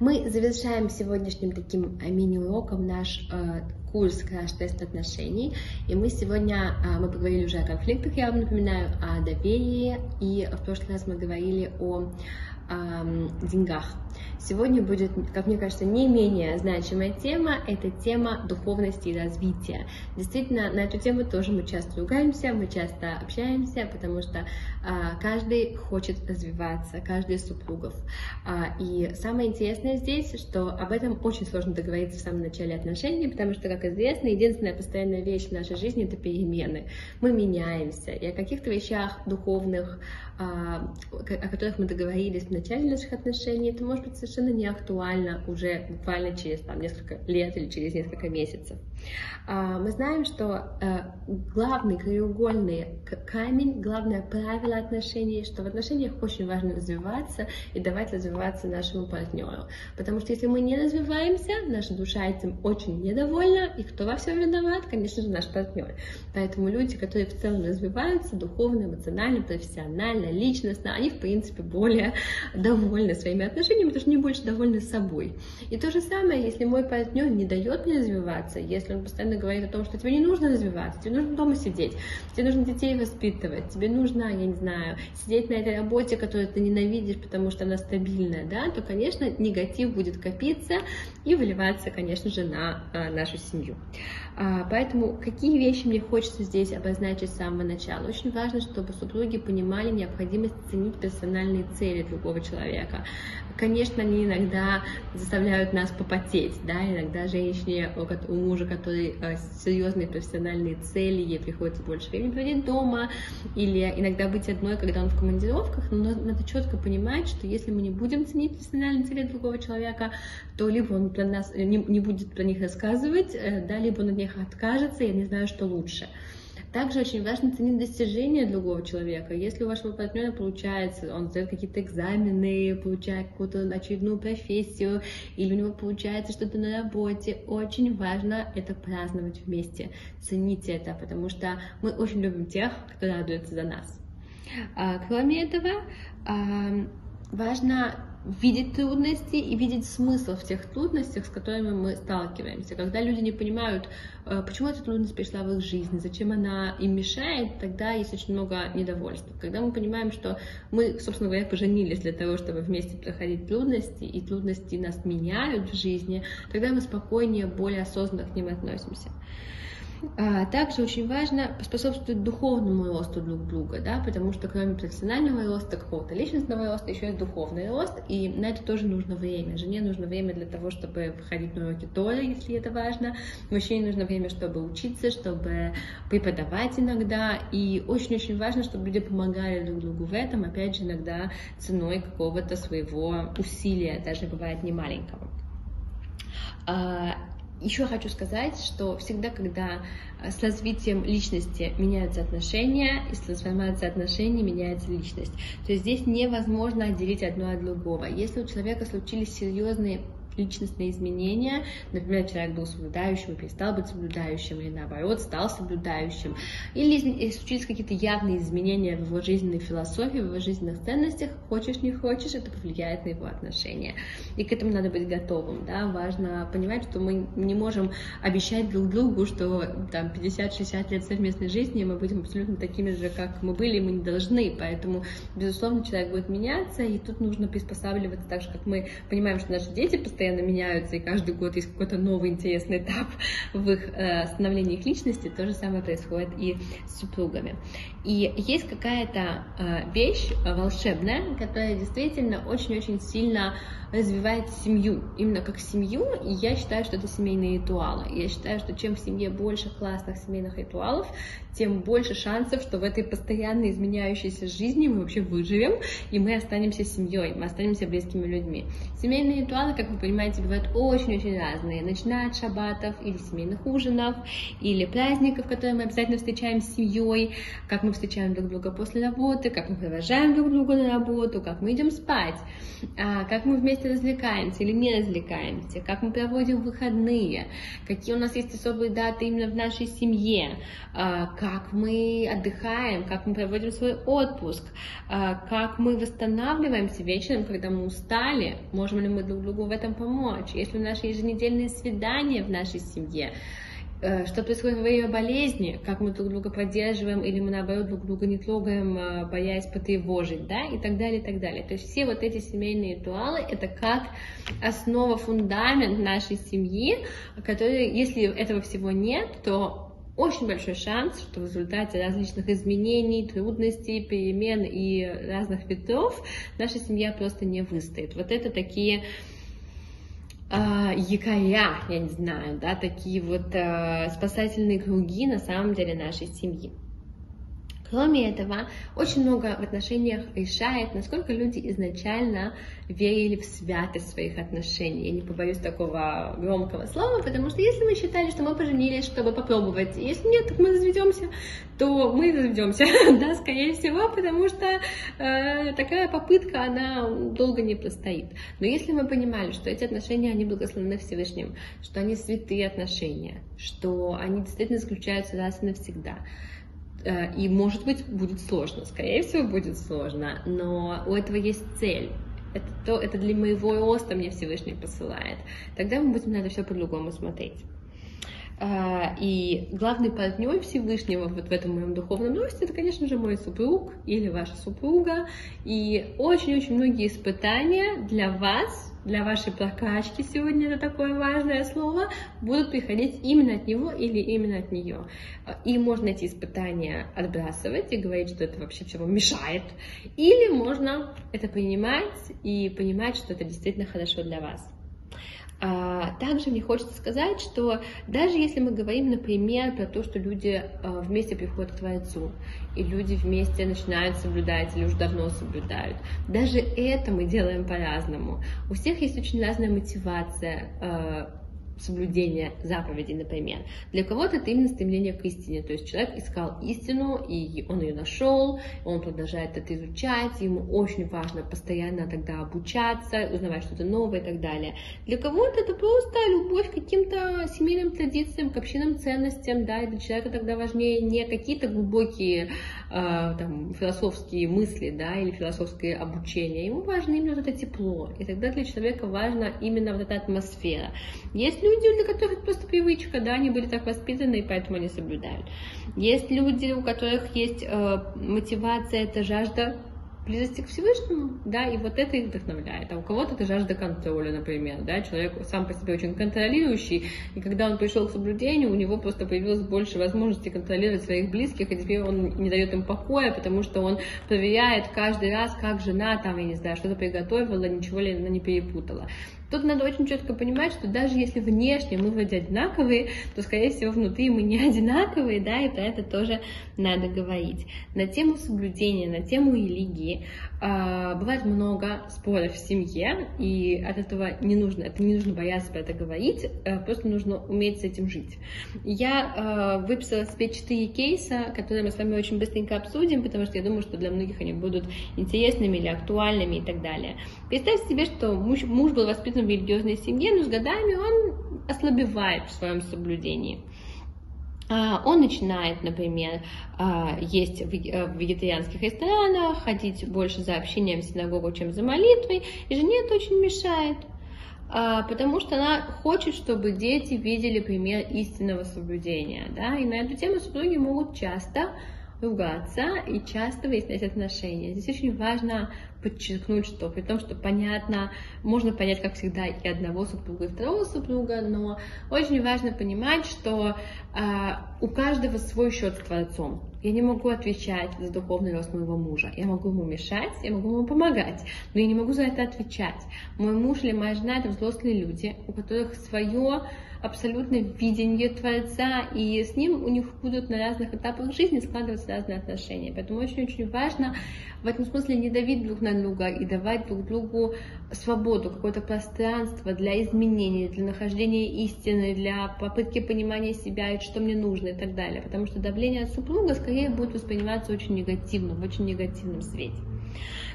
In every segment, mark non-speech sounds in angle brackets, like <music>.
Мы завершаем сегодняшним таким э, мини-уроком наш э, курс краш-тест отношений. И мы сегодня, э, мы поговорили уже о конфликтах, я вам напоминаю, о доверии. И в прошлый раз мы говорили о деньгах. Сегодня будет, как мне кажется, не менее значимая тема, это тема духовности и развития. Действительно, на эту тему тоже мы часто ругаемся, мы часто общаемся, потому что а, каждый хочет развиваться, каждый из супругов. А, и самое интересное здесь, что об этом очень сложно договориться в самом начале отношений, потому что, как известно, единственная постоянная вещь в нашей жизни — это перемены. Мы меняемся, и о каких-то вещах духовных, а, о которых мы договорились в начале наших отношений, это может быть совершенно не актуально уже буквально через там, несколько лет или через несколько месяцев. А, мы знаем, что э, главный краеугольный камень, главное правило отношений, что в отношениях очень важно развиваться и давать развиваться нашему партнеру. Потому что если мы не развиваемся, наша душа этим очень недовольна, и кто во всем виноват? Конечно же, наш партнер. Поэтому люди, которые в целом развиваются духовно, эмоционально, профессионально, личностно, они, в принципе, более довольны своими отношениями, потому что они больше довольны собой. И то же самое, если мой партнер не дает мне развиваться, если он постоянно говорит о том, что тебе не нужно развиваться, тебе нужно дома сидеть, тебе нужно детей воспитывать, тебе нужно, я не знаю, сидеть на этой работе, которую ты ненавидишь, потому что она стабильная, да, то, конечно, негатив будет копиться и выливаться, конечно же, на а, нашу семью. А, поэтому какие вещи мне хочется здесь обозначить с самого начала? Очень важно, чтобы супруги понимали необходимость ценить персональные цели другого человека. Конечно, они иногда заставляют нас попотеть, да, иногда женщине, у мужа, который э, серьезные профессиональные цели, ей приходится больше времени проводить дома, или иногда быть одной, когда он в командировках, но надо четко понимать, что если мы не будем ценить профессиональные цели другого человека, то либо он про нас не, не будет про них рассказывать, э, да, либо он от них откажется, я не знаю, что лучше. Также очень важно ценить достижения другого человека. Если у вашего партнера получается, он сдает какие-то экзамены, получает какую-то очередную профессию, или у него получается что-то на работе, очень важно это праздновать вместе. Цените это, потому что мы очень любим тех, кто радуется за нас. А, кроме этого, важно видеть трудности и видеть смысл в тех трудностях, с которыми мы сталкиваемся. Когда люди не понимают, э, почему эта трудность пришла в их жизнь, зачем она им мешает, тогда есть очень много недовольства. Когда мы понимаем, что мы, собственно говоря, поженились для того, чтобы вместе проходить трудности, и трудности нас меняют в жизни, тогда мы спокойнее, более осознанно к ним относимся. А, также очень важно способствовать духовному росту друг друга, да, потому что кроме профессионального роста, какого-то личностного роста, еще есть духовный рост, и на это тоже нужно время. Жене нужно время для того, чтобы ходить на уроки Торы, если это важно. Мужчине нужно время, чтобы учиться, чтобы преподавать иногда, и очень-очень важно, чтобы люди помогали друг другу в этом, опять же, иногда ценой какого-то своего усилия, даже бывает не маленького. А, еще хочу сказать, что всегда, когда э, с развитием личности меняются отношения, и с трансформацией отношений меняется личность, то есть здесь невозможно отделить одно от другого. Если у человека случились серьезные личностные изменения. Например, человек был соблюдающим и перестал быть соблюдающим, или наоборот, стал соблюдающим. Или случились какие-то явные изменения в его жизненной философии, в его жизненных ценностях. Хочешь, не хочешь, это повлияет на его отношения. И к этому надо быть готовым. Да? Важно понимать, что мы не можем обещать друг другу, что там 50-60 лет совместной жизни мы будем абсолютно такими же, как мы были, и мы не должны. Поэтому, безусловно, человек будет меняться, и тут нужно приспосабливаться так же, как мы понимаем, что наши дети постоянно постоянно меняются, и каждый год есть какой-то новый интересный этап в их э, становлении их личности, то же самое происходит и с супругами. И есть какая-то э, вещь волшебная, которая действительно очень-очень сильно развивает семью, именно как семью, и я считаю, что это семейные ритуалы. Я считаю, что чем в семье больше классных семейных ритуалов, тем больше шансов, что в этой постоянно изменяющейся жизни мы вообще выживем, и мы останемся семьей, мы останемся близкими людьми. Семейные ритуалы, как вы понимаете, бывают очень-очень разные, начиная от шаббатов или семейных ужинов, или праздников, которые мы обязательно встречаем с семьей, как мы мы встречаем друг друга после работы, как мы провожаем друг друга на работу, как мы идем спать, а, как мы вместе развлекаемся или не развлекаемся, как мы проводим выходные, какие у нас есть особые даты именно в нашей семье, а, как мы отдыхаем, как мы проводим свой отпуск, а, как мы восстанавливаемся вечером, когда мы устали, можем ли мы друг другу в этом помочь, если у нас еженедельные свидания в нашей семье, что происходит во время болезни, как мы друг друга поддерживаем, или мы наоборот друг друга не трогаем, э, боясь потревожить, да, и так далее, и так далее. То есть все вот эти семейные ритуалы, это как основа, фундамент нашей семьи, который, если этого всего нет, то очень большой шанс, что в результате различных изменений, трудностей, перемен и разных ветров наша семья просто не выстоит. Вот это такие э, якоря, я не знаю, да, такие вот э, спасательные круги на самом деле нашей семьи. Кроме этого, очень много в отношениях решает, насколько люди изначально верили в святость своих отношений. Я не побоюсь такого громкого слова, потому что если мы считали, что мы поженились, чтобы попробовать, если нет, так мы разведемся, то мы разведемся, <laughs> да, скорее всего, потому что э, такая попытка, она долго не простоит. Но если мы понимали, что эти отношения, они благословены Всевышним, что они святые отношения, что они действительно заключаются раз и навсегда, и, может быть, будет сложно. Скорее всего, будет сложно. Но у этого есть цель. Это, то, это для моего роста мне Всевышний посылает. Тогда мы будем на это все по-другому смотреть. А, и главный партнер Всевышнего вот в этом моем духовном росте, это, конечно же, мой супруг или ваша супруга. И очень-очень многие испытания для вас, для вашей прокачки, сегодня это такое важное слово, будут приходить именно от него или именно от нее. И можно эти испытания отбрасывать и говорить, что это вообще все мешает. Или можно это принимать и понимать, что это действительно хорошо для вас. А, также мне хочется сказать, что даже если мы говорим, например, про то, что люди а, вместе приходят к Творцу, и люди вместе начинают соблюдать или уже давно соблюдают, даже это мы делаем по-разному. У всех есть очень разная мотивация соблюдения заповедей, например. Для кого-то это именно стремление к истине, то есть человек искал истину, и он ее нашел, он продолжает это изучать, ему очень важно постоянно тогда обучаться, узнавать что-то новое и так далее. Для кого-то это просто любовь к каким-то семейным традициям, к общинным ценностям, да, и для человека тогда важнее не какие-то глубокие э, там, философские мысли, да, или философское обучение, ему важно именно вот это тепло, и тогда для человека важна именно вот эта атмосфера. Есть люди, для которых просто привычка, да, они были так воспитаны, и поэтому они соблюдают. Есть люди, у которых есть э, мотивация, это жажда близости к Всевышнему, да, и вот это их вдохновляет. А у кого-то это жажда контроля, например, да, человек сам по себе очень контролирующий, и когда он пришел к соблюдению, у него просто появилось больше возможностей контролировать своих близких, и теперь он не дает им покоя, потому что он проверяет каждый раз, как жена там, я не знаю, что-то приготовила, ничего ли она не перепутала. Тут надо очень четко понимать, что даже если внешне мы вроде одинаковые, то, скорее всего, внутри мы не <laughs> одинаковые, да, и про это тоже надо говорить. На тему соблюдения, на тему религии э, бывает много споров в семье, и от этого не нужно, это не нужно бояться про это говорить, э, просто нужно уметь с этим жить. Я э, выписала себе четыре кейса, которые мы с вами очень быстренько обсудим, потому что я думаю, что для многих они будут интересными или актуальными и так далее. Представьте себе, что муж, муж был воспитан в религиозной семье, но с годами он ослабевает в своем соблюдении. А, он начинает, например, а, есть в вегетарианских ресторанах, ходить больше за общением в синагогу, чем за молитвой, и жене это очень мешает, а, потому что она хочет, чтобы дети видели пример истинного соблюдения. Да? И на эту тему супруги могут часто ругаться и часто выяснять отношения. Здесь очень важно подчеркнуть, что при том, что понятно, можно понять, как всегда, и одного супруга, и второго супруга, но очень важно понимать, что э, у каждого свой счет с Творцом. Я не могу отвечать за духовный рост моего мужа. Я могу ему мешать, я могу ему помогать, но я не могу за это отвечать. Мой муж или моя жена — это взрослые люди, у которых свое абсолютно видение Творца, и с ним у них будут на разных этапах жизни складываться разные отношения. Поэтому очень-очень важно в этом смысле не давить друг на друга и давать друг другу свободу, какое-то пространство для изменений, для нахождения истины, для попытки понимания себя и что мне нужно и так далее. Потому что давление от супруга скорее будет восприниматься очень негативно, в очень негативном свете.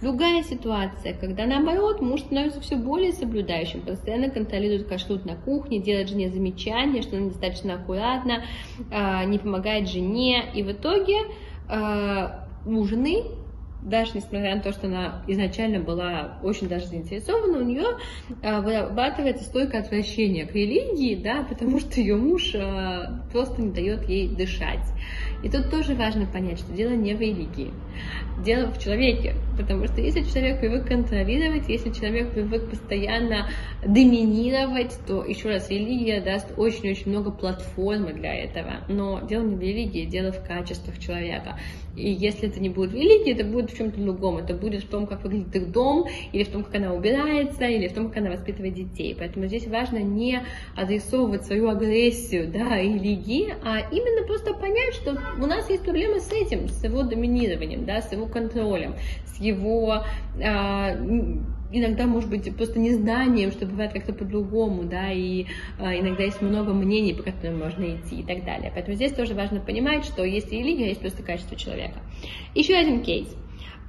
Другая ситуация, когда наоборот муж становится все более соблюдающим, постоянно контролирует кашрут на кухне, делает жене замечания, что она недостаточно аккуратна, а, не помогает жене, и в итоге а, у жены даже несмотря на то, что она изначально была очень даже заинтересована, у нее а, вырабатывается стойкое отвращение к религии, да, потому что ее муж а, просто не дает ей дышать. И тут тоже важно понять, что дело не в религии, дело в человеке. Потому что если человек привык контролировать, если человек привык постоянно доминировать, то еще раз религия даст очень-очень много платформы для этого. Но дело не в религии, дело в качествах человека. И если это не будет в религии, это будет в чем-то другом. Это будет в том, как выглядит их дом, или в том, как она убирается, или в том, как она воспитывает детей. Поэтому здесь важно не адресовывать свою агрессию да, религии, а именно просто понять, что у нас есть проблемы с этим, с его доминированием, да, с его контролем, с его а, иногда, может быть, просто незнанием, что бывает как-то по-другому, да, и а, иногда есть много мнений, по которым можно идти и так далее. Поэтому здесь тоже важно понимать, что есть религия, а есть просто качество человека. Еще один кейс.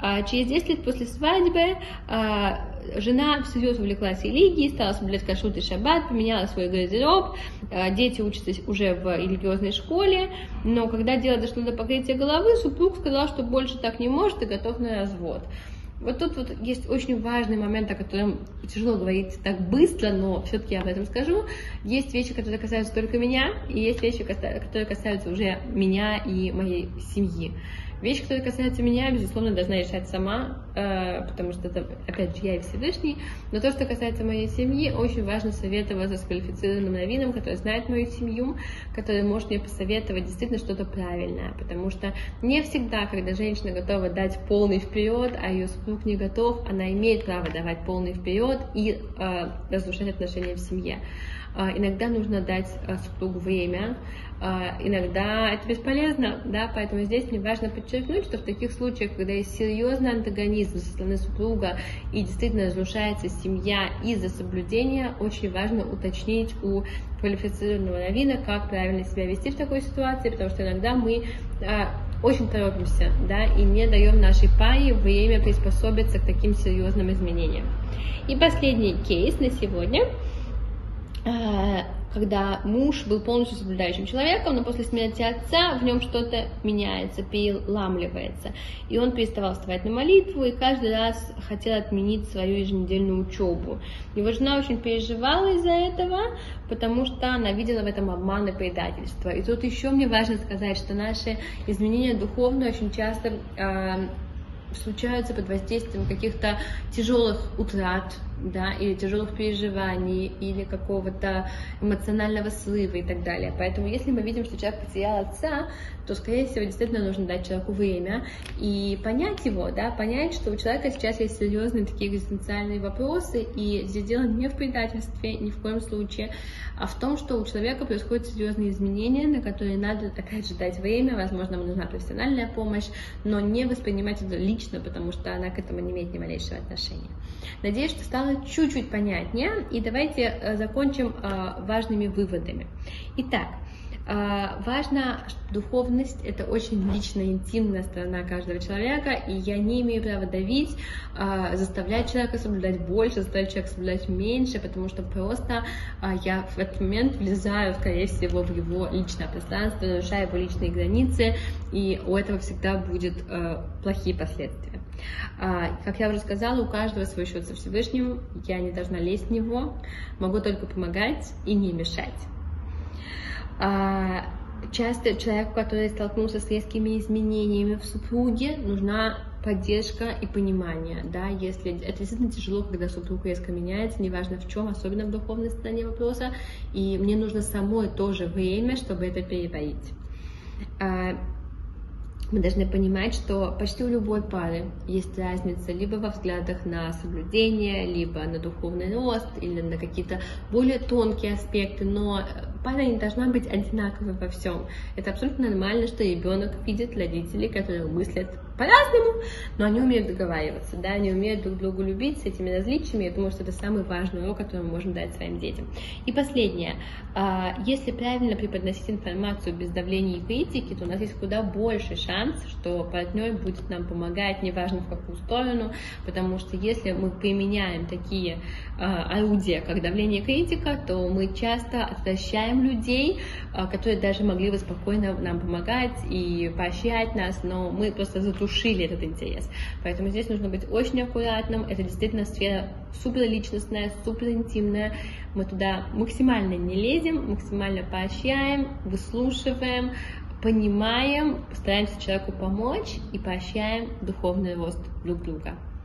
А, через 10 лет после свадьбы а, жена всерьез увлеклась религией, стала соблюдать кашрут и шаббат, поменяла свой гардероб, а, дети учатся уже в религиозной школе, но когда дело дошло до покрытия головы, супруг сказал, что больше так не может и готов на развод. Вот тут вот есть очень важный момент, о котором тяжело говорить так быстро, но все-таки я об этом скажу. Есть вещи, которые касаются только меня, и есть вещи, которые касаются уже меня и моей семьи. Вещь, которая касается меня, безусловно, должна решать сама, э, потому что это, опять же, я и Всевышний. Но то, что касается моей семьи, очень важно советоваться с квалифицированным раввином, который знает мою семью, который может мне посоветовать действительно что-то правильное. Потому что не всегда, когда женщина готова дать полный вперед, а ее супруг не готов, она имеет право давать полный вперед и э, разрушать отношения в семье. Э, иногда нужно дать э, супругу время, а, иногда это бесполезно, да, поэтому здесь мне важно подчеркнуть, что в таких случаях, когда есть серьезный антагонизм со стороны супруга и действительно разрушается семья из-за соблюдения, очень важно уточнить у квалифицированного новина, как правильно себя вести в такой ситуации, потому что иногда мы а, очень торопимся, да, и не даем нашей паре время приспособиться к таким серьезным изменениям. И последний кейс на сегодня а, когда муж был полностью соблюдающим человеком, но после смерти отца в нем что-то меняется, переламливается. И он переставал вставать на молитву и каждый раз хотел отменить свою еженедельную учебу. Его жена очень переживала из-за этого, потому что она видела в этом обман и предательство. И тут еще мне важно сказать, что наши изменения духовные очень часто э, случаются под воздействием каких-то тяжелых утрат, да, или тяжелых переживаний, или какого-то эмоционального срыва и так далее. Поэтому, если мы видим, что человек потерял отца, то, скорее всего, действительно нужно дать человеку время и понять его, да, понять, что у человека сейчас есть серьезные такие экзистенциальные вопросы, и здесь дело не в предательстве, ни в коем случае, а в том, что у человека происходят серьезные изменения, на которые надо, опять же, дать время, возможно, ему нужна профессиональная помощь, но не воспринимать это лично, потому что она к этому не имеет ни малейшего отношения. Надеюсь, что стало чуть-чуть понятнее, и давайте э, закончим э, важными выводами. Итак, важно, что духовность – это очень личная, интимная сторона каждого человека, и я не имею права давить, заставлять человека соблюдать больше, заставлять человека соблюдать меньше, потому что просто я в этот момент влезаю, скорее всего, в его личное пространство, нарушаю его личные границы, и у этого всегда будут плохие последствия. А, как я уже сказала, у каждого свой счет со Всевышним, я не должна лезть в него, могу только помогать и не мешать. А, часто человеку, который столкнулся с резкими изменениями в супруге, нужна поддержка и понимание, да, если это действительно тяжело, когда супруг резко меняется, неважно в чем, особенно в духовной стороне вопроса, и мне нужно самой тоже время, чтобы это переварить. Мы должны понимать, что почти у любой пары есть разница либо во взглядах на соблюдение, либо на духовный рост, или на какие-то более тонкие аспекты, но пара не должна быть одинаковой во всем. Это абсолютно нормально, что ребенок видит родителей, которые мыслят по-разному, но они умеют договариваться, да, они умеют друг другу любить с этими различиями. Я думаю, что это самый важный урок, который мы можем дать своим детям. И последнее. А, если правильно преподносить информацию без давления и критики, то у нас есть куда больше шанс, что партнер будет нам помогать, неважно в какую сторону, потому что если мы применяем такие а, орудия, как давление и критика, то мы часто отвращаем людей, а, которые даже могли бы спокойно нам помогать и поощрять нас, но мы просто затушили этот интерес. Поэтому здесь нужно быть очень аккуратным. Это действительно сфера суперличностная, суперинтимная. Мы туда максимально не лезем, максимально поощряем, выслушиваем, понимаем, стараемся человеку помочь и поощряем духовный рост друг друга.